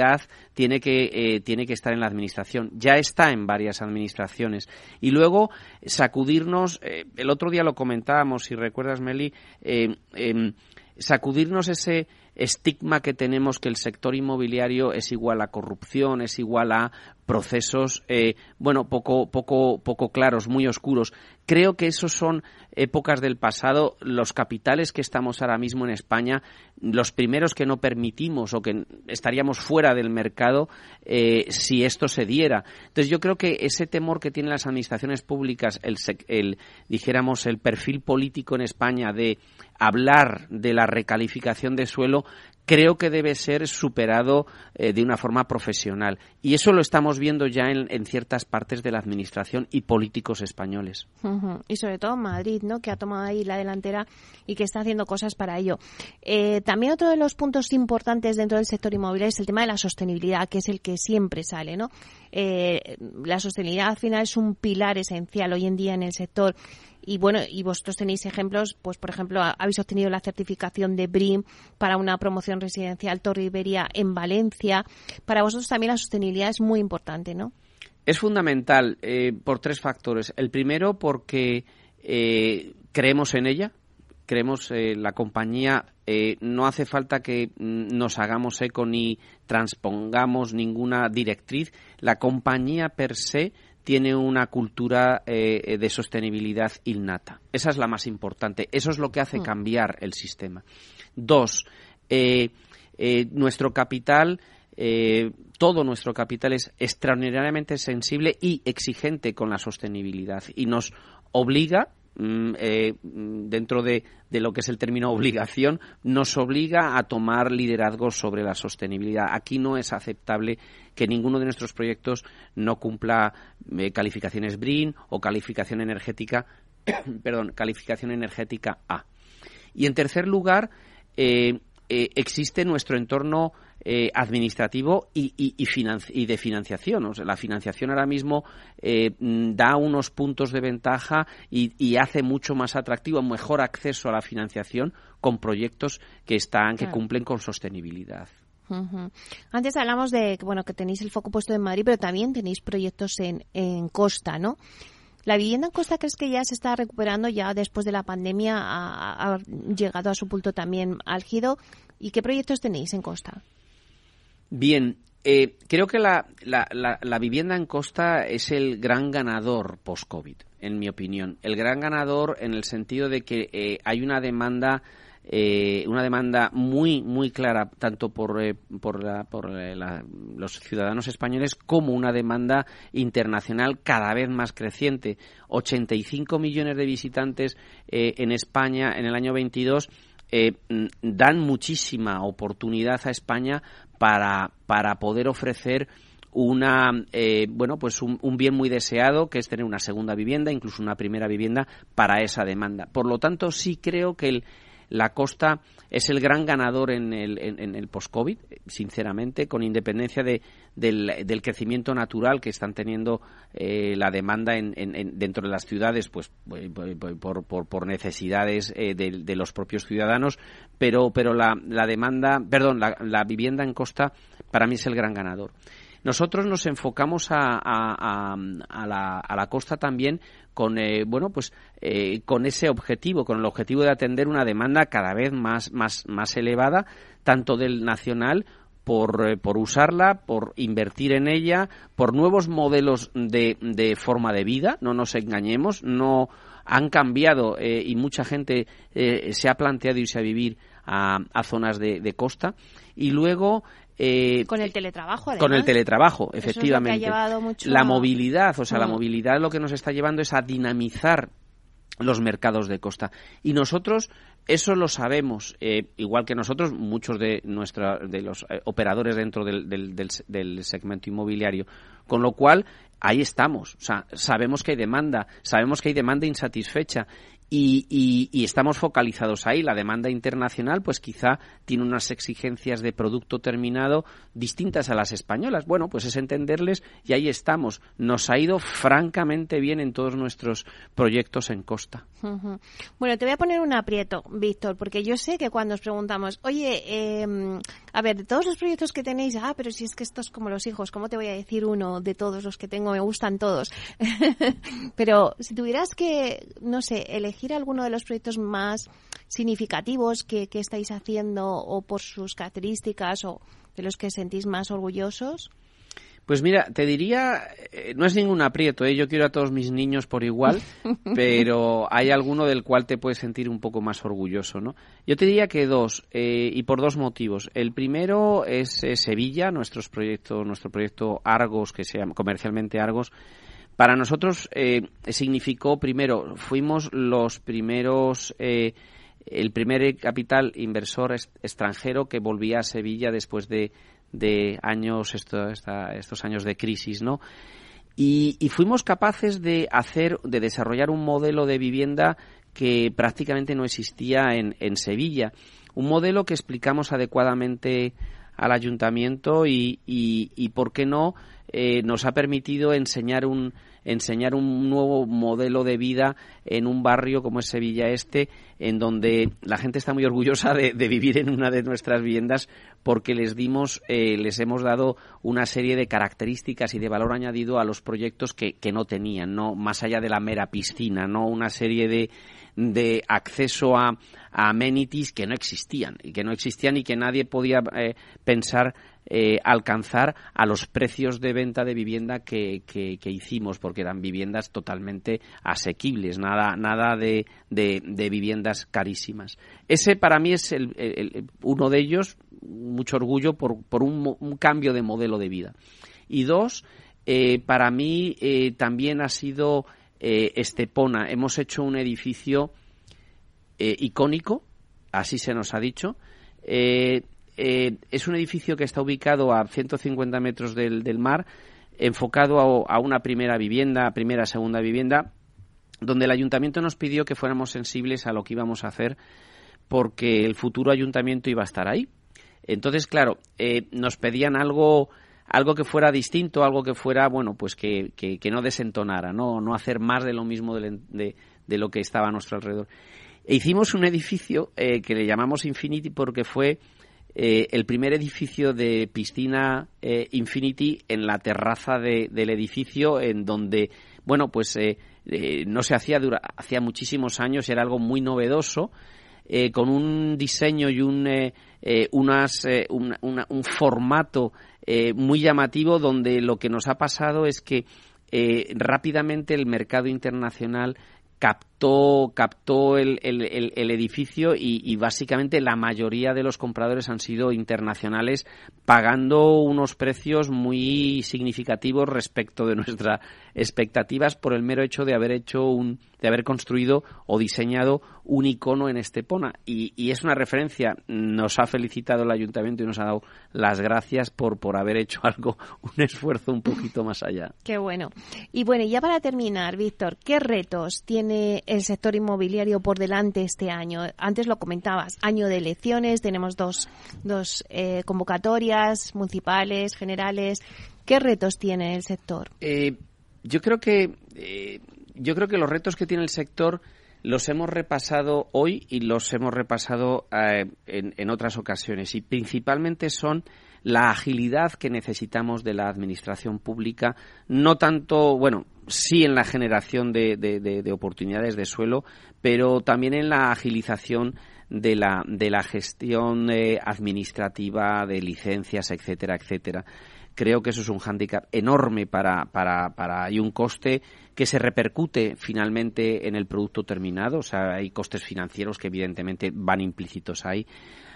tiene que, eh, tiene que estar en la administración. Ya está en varias administraciones. Y luego sacudirnos, eh, el otro día lo comentábamos, si recuerdas, Meli, eh, em, sacudirnos ese estigma que tenemos que el sector inmobiliario es igual a corrupción, es igual a procesos, eh, bueno, poco, poco, poco claros, muy oscuros. Creo que esos son épocas del pasado. Los capitales que estamos ahora mismo en España, los primeros que no permitimos o que estaríamos fuera del mercado eh, si esto se diera. Entonces yo creo que ese temor que tienen las administraciones públicas, el, el dijéramos el perfil político en España de hablar de la recalificación de suelo creo que debe ser superado eh, de una forma profesional. Y eso lo estamos viendo ya en, ciertas partes de la Administración y políticos españoles. Y sobre todo Madrid, ¿no? que ha tomado ahí la delantera y que está haciendo cosas para ello. Eh, también otro de los puntos importantes dentro del sector inmobiliario es el tema de la sostenibilidad, que es el que siempre sale. ¿no? Eh, la sostenibilidad al final es un pilar esencial hoy en día en el sector y bueno, y vosotros tenéis ejemplos, pues por ejemplo, habéis obtenido la certificación de BRIM para una promoción residencial Torre Iberia en Valencia. Para vosotros también la sostenibilidad es muy importante, ¿no? Es fundamental eh, por tres factores. El primero, porque eh, creemos en ella, creemos eh, la compañía eh, no hace falta que mm, nos hagamos eco ni transpongamos ninguna directriz la compañía per se tiene una cultura eh, de sostenibilidad innata. Esa es la más importante. Eso es lo que hace mm. cambiar el sistema. Dos, eh, eh, nuestro capital, todo nuestro capital es extraordinariamente sensible y exigente con la sostenibilidad y nos obliga eh, dentro de, lo que es el término (laughs) obligación, nos obliga a tomar liderazgo sobre la sostenibilidad. Aquí no es aceptable que ninguno de nuestros proyectos no cumpla eh, calificaciones BRIN o calificación energética, (coughs) perdón, calificación energética A. Y en tercer lugar, eh, existe nuestro entorno eh, administrativo y, y, de financiación. O sea, la financiación ahora mismo eh, mm, da unos puntos de ventaja y, hace mucho más atractivo, mejor acceso a la financiación con proyectos que están, que cumplen con sostenibilidad. Antes hablamos de bueno que tenéis el foco puesto en Madrid, pero también tenéis proyectos en, en Costa, ¿no? ¿La vivienda en Costa crees que ya se está recuperando ya después de la pandemia? Ha, ha llegado a su punto también álgido. ¿Y qué proyectos tenéis en Costa? Bien, eh, creo que la, la, vivienda en costa es el gran ganador post-COVID, en mi opinión. El gran ganador en el sentido de que eh, hay una demanda. Eh, una demanda muy muy clara tanto por, por, por los ciudadanos españoles como una demanda internacional cada vez más creciente. 85 millones de visitantes en España en el año 22 dan muchísima oportunidad a España para, poder ofrecer una eh, bueno pues un, bien muy deseado que es tener una segunda vivienda incluso una primera vivienda para esa demanda. Por lo tanto sí creo que el, la costa es el gran ganador en el, en, el post-COVID, sinceramente, con independencia de, del, crecimiento natural que están teniendo eh, la demanda en, dentro de las ciudades, pues por, por, por necesidades eh, de, los propios ciudadanos, pero, pero la, la demanda, perdón, la, la vivienda en costa para mí es el gran ganador. Nosotros nos enfocamos a, a, la, a la, costa también con eh, bueno pues eh, con ese objetivo, con el objetivo de atender una demanda cada vez más más más elevada tanto del nacional por, eh, por, usarla, por invertir en ella, por nuevos modelos de, de forma de vida, no nos engañemos, no han cambiado y mucha gente se ha planteado irse a vivir a, a zonas de, de, costa. Y luego eh, con el teletrabajo, además. Con el teletrabajo, efectivamente. La movilidad, o sea, la mm. movilidad lo que nos está llevando es a dinamizar los mercados de costa. Y nosotros eso lo sabemos, eh, igual que nosotros, muchos de nuestra, de los eh, operadores dentro del, del, del, segmento inmobiliario. Con lo cual, ahí estamos. O sea, sabemos que hay demanda, sabemos que hay demanda insatisfecha y, estamos focalizados ahí. La demanda internacional, pues quizá tiene unas exigencias de producto terminado distintas a las españolas. Bueno, pues es entenderles y ahí estamos. Nos ha ido francamente bien en todos nuestros proyectos en costa. Bueno, te voy a poner un aprieto, Víctor, porque yo sé que cuando os preguntamos, oye, em, a ver, de todos los proyectos que tenéis, ah, pero si es que esto es como los hijos, ¿cómo te voy a decir uno de todos los que tengo? Me gustan todos. (laughs) pero si tuvieras que, no sé, elegir alguno de los proyectos más significativos que, estáis haciendo o por sus características o de los que sentís más orgullosos? Pues mira, te diría, eh, no es ningún aprieto, ¿eh? yo quiero a todos mis niños por igual, (laughs) pero hay alguno del cual te puedes sentir un poco más orgulloso, ¿no? Yo te diría que dos, eh, y por dos motivos. El primero es Sevilla, nuestros proyectos, nuestro proyecto Argos, que se llama comercialmente Argos, para nosotros eh, significó, primero, fuimos los primeros, eh, el primer capital inversor extranjero que volvía a Sevilla después de, de años, estos años de crisis, ¿no? Y, fuimos capaces de hacer, de desarrollar un modelo de vivienda que prácticamente no existía en, en Sevilla. Un modelo que explicamos adecuadamente al ayuntamiento y, y, y ¿por qué no?, eh, nos ha permitido enseñar un, enseñar un nuevo modelo de vida en un barrio como es Sevilla Este, en donde la gente está muy orgullosa de, vivir en una de nuestras viviendas porque les dimos, eh, les hemos dado una serie de características y de valor añadido a los proyectos que, que no tenían, no más allá de la mera piscina, no una serie de de acceso a, amenities que no existían y que no existían y que nadie podía eh, pensar eh, alcanzar a los precios de venta de vivienda que, hicimos, porque eran viviendas totalmente asequibles, nada, nada de, de, viviendas carísimas. Ese para mí es el, uno de ellos, mucho orgullo por, por un, cambio de modelo de vida. Y dos, eh, para mí también ha sido eh, Estepona. Hemos hecho un edificio eh, icónico, así se nos ha dicho. Eh, es un edificio que está ubicado a 150 metros del, mar, enfocado a, una primera vivienda, primera, segunda vivienda, donde el ayuntamiento nos pidió que fuéramos sensibles a lo que íbamos a hacer porque el futuro ayuntamiento iba a estar ahí. Entonces, claro, eh, nos pedían algo algo que fuera distinto, algo que fuera, bueno, pues que, que, no desentonara, ¿no? no hacer más de lo mismo de, lo que estaba a nuestro alrededor. E hicimos un edificio eh, que le llamamos Infinity porque fue eh, el primer edificio de piscina eh, Infinity en la terraza del edificio, en donde, bueno, pues no se hacía hacía muchísimos años, era algo muy novedoso, con un diseño y un, unas, un formato muy llamativo, donde lo que nos ha pasado es que rápidamente el mercado internacional captó, captó el, edificio y, básicamente la mayoría de los compradores han sido internacionales pagando unos precios muy significativos respecto de nuestras expectativas por el mero hecho de haber hecho un, de haber construido o diseñado un icono en Estepona. Y, y es una referencia. Nos ha felicitado el ayuntamiento y nos ha dado las gracias por, por haber hecho algo, un esfuerzo un poquito más allá. Qué bueno. Y bueno, ya para terminar, Víctor, ¿qué retos tiene el sector inmobiliario por delante este año? Antes lo comentabas, año de elecciones, tenemos dos, dos eh, convocatorias municipales, generales. ¿Qué retos tiene el sector? Eh, yo creo que eh, yo creo que los retos que tiene el sector los hemos repasado hoy y los hemos repasado eh, en, otras ocasiones y principalmente son la agilidad que necesitamos de la administración pública, no tanto, bueno, sí en la generación de, oportunidades de suelo, pero también en la agilización de la, de la gestión eh, administrativa, de licencias, etcétera, etcétera. Creo que eso es un hándicap enorme para, para, para, y un coste que se repercute finalmente en el producto terminado. O sea, hay costes financieros que evidentemente van implícitos ahí.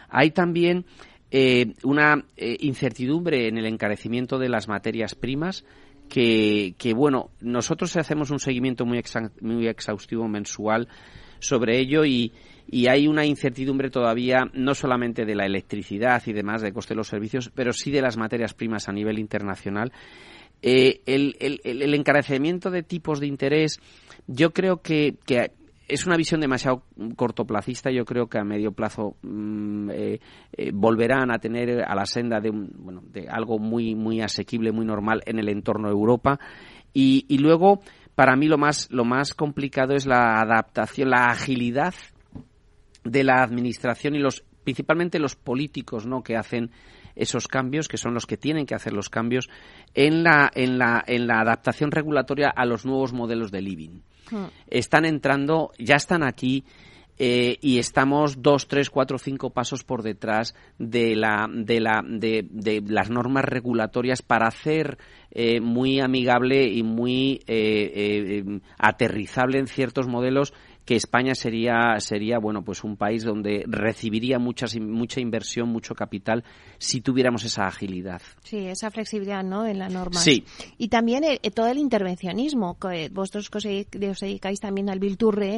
Hay también eh, una eh, incertidumbre en el encarecimiento de las materias primas que, bueno, nosotros hacemos un seguimiento muy, muy exhaustivo mensual sobre ello y, y hay una incertidumbre todavía no solamente de la electricidad y demás, de coste de los servicios, pero sí de las materias primas a nivel internacional. Eh, el, el, encarecimiento de tipos de interés, yo creo que, que es una visión demasiado cortoplacista. Yo creo que a medio plazo mm, eh, eh, volverán a tener a la senda de, un, bueno, de algo muy, muy asequible, muy normal en el entorno de Europa. Y, y luego, para mí, lo más, lo más complicado es la adaptación, la agilidad de la administración y los principalmente los políticos no que hacen esos cambios que son los que tienen que hacer los cambios en la en la en la adaptación regulatoria a los nuevos modelos de living hmm. están entrando ya están aquí eh, y estamos dos, tres, cuatro, cinco pasos por detrás de, la, de, la, de, de las normas regulatorias para hacer eh, muy amigable y muy eh, aterrizable en ciertos modelos que España sería, sería bueno, pues un país donde recibiría muchas, mucha inversión, mucho capital, si tuviéramos esa agilidad. Sí, esa flexibilidad, ¿no?, en la norma. Sí. Y también eh, todo el intervencionismo, que vosotros que os, dedicáis también al Bill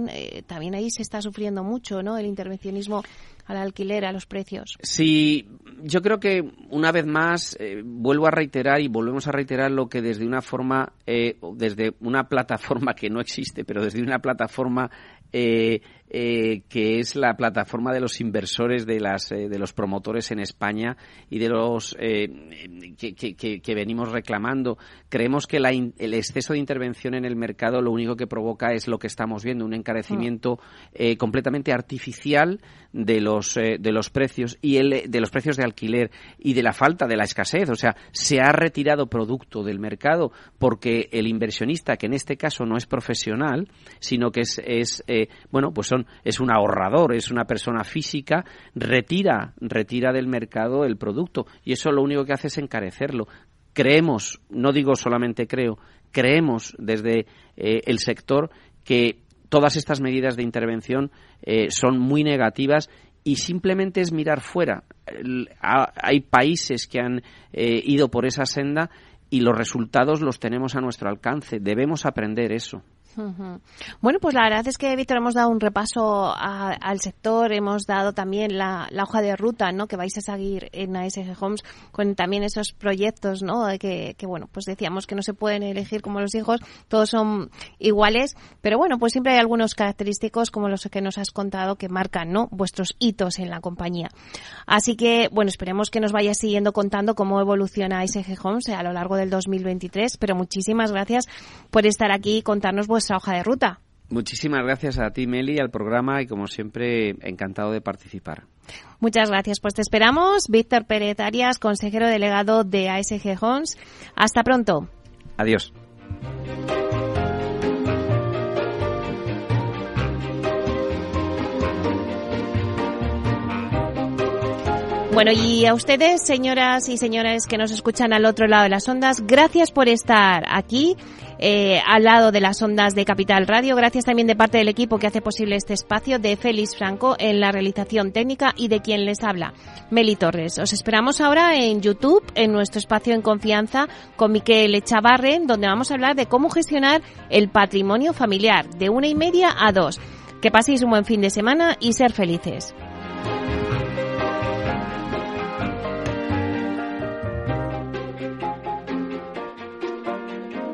eh, también ahí se está sufriendo mucho, ¿no?, el intervencionismo al alquiler, a los precios. Sí, yo creo que una vez más eh, vuelvo a reiterar y volvemos a reiterar lo que desde una forma, eh, desde una (laughs) plataforma que no existe, pero desde una plataforma eh, eh, que es la plataforma de los inversores de las eh, de los promotores en España y de los eh, que, que, que, venimos reclamando creemos que la el exceso de intervención en el mercado lo único que provoca es lo que estamos viendo un encarecimiento mm. completamente artificial de los de los precios y el de los precios de alquiler y de la falta de la escasez o sea se ha retirado producto del mercado porque el inversionista que en este caso no es profesional sino que es, es bueno pues son es un ahorrador, es una persona física, retira, retira del mercado el producto y eso lo único que hace es encarecerlo. Creemos, no digo solamente creo, creemos desde eh, el sector que todas estas medidas de intervención eh, son muy negativas y simplemente es mirar fuera. Hay países que han eh, ido por esa senda y los resultados los tenemos a nuestro alcance. Debemos aprender eso. Bueno, pues la verdad es que, Víctor, hemos dado un repaso al sector, hemos dado también la, hoja de ruta ¿no? que vais a seguir en ASG Homes con también esos proyectos ¿no? que, bueno, pues decíamos que no se pueden elegir como los hijos, todos son iguales, pero bueno, pues siempre hay algunos característicos como los que nos has contado que marcan ¿no? vuestros hitos en la compañía. Así que, bueno, esperemos que nos vayas siguiendo contando cómo evoluciona ASG Homes a lo largo del 2023, pero muchísimas gracias por estar aquí y contarnos vuestra hoja de ruta. Muchísimas gracias a ti, Meli, al programa y como siempre, encantado de participar. Muchas gracias. Pues te esperamos. Víctor Pérez Arias, consejero delegado de ASG Homes. Hasta pronto. Adiós. Bueno, y a ustedes, señoras y señores que nos escuchan al otro lado de las ondas, gracias por estar aquí eh, al lado de las ondas de Capital Radio. Gracias también de parte del equipo que hace posible este espacio de Félix Franco en la realización técnica y de quien les habla, Meli Torres. Os esperamos ahora en YouTube, en nuestro espacio en confianza con Miquel Echavarren, donde vamos a hablar de cómo gestionar el patrimonio familiar de una y media a dos. Que paséis un buen fin de semana y ser felices.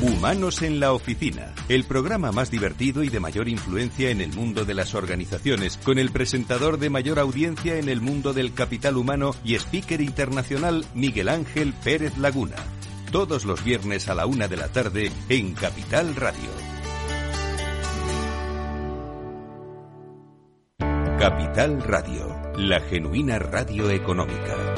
Humanos en la Oficina, el programa más divertido y de mayor influencia en el mundo de las organizaciones, con el presentador de mayor audiencia en el mundo del capital humano y speaker internacional Miguel Ángel Pérez Laguna. Todos los viernes a la una de la tarde en Capital Radio. Capital Radio, la genuina radio económica.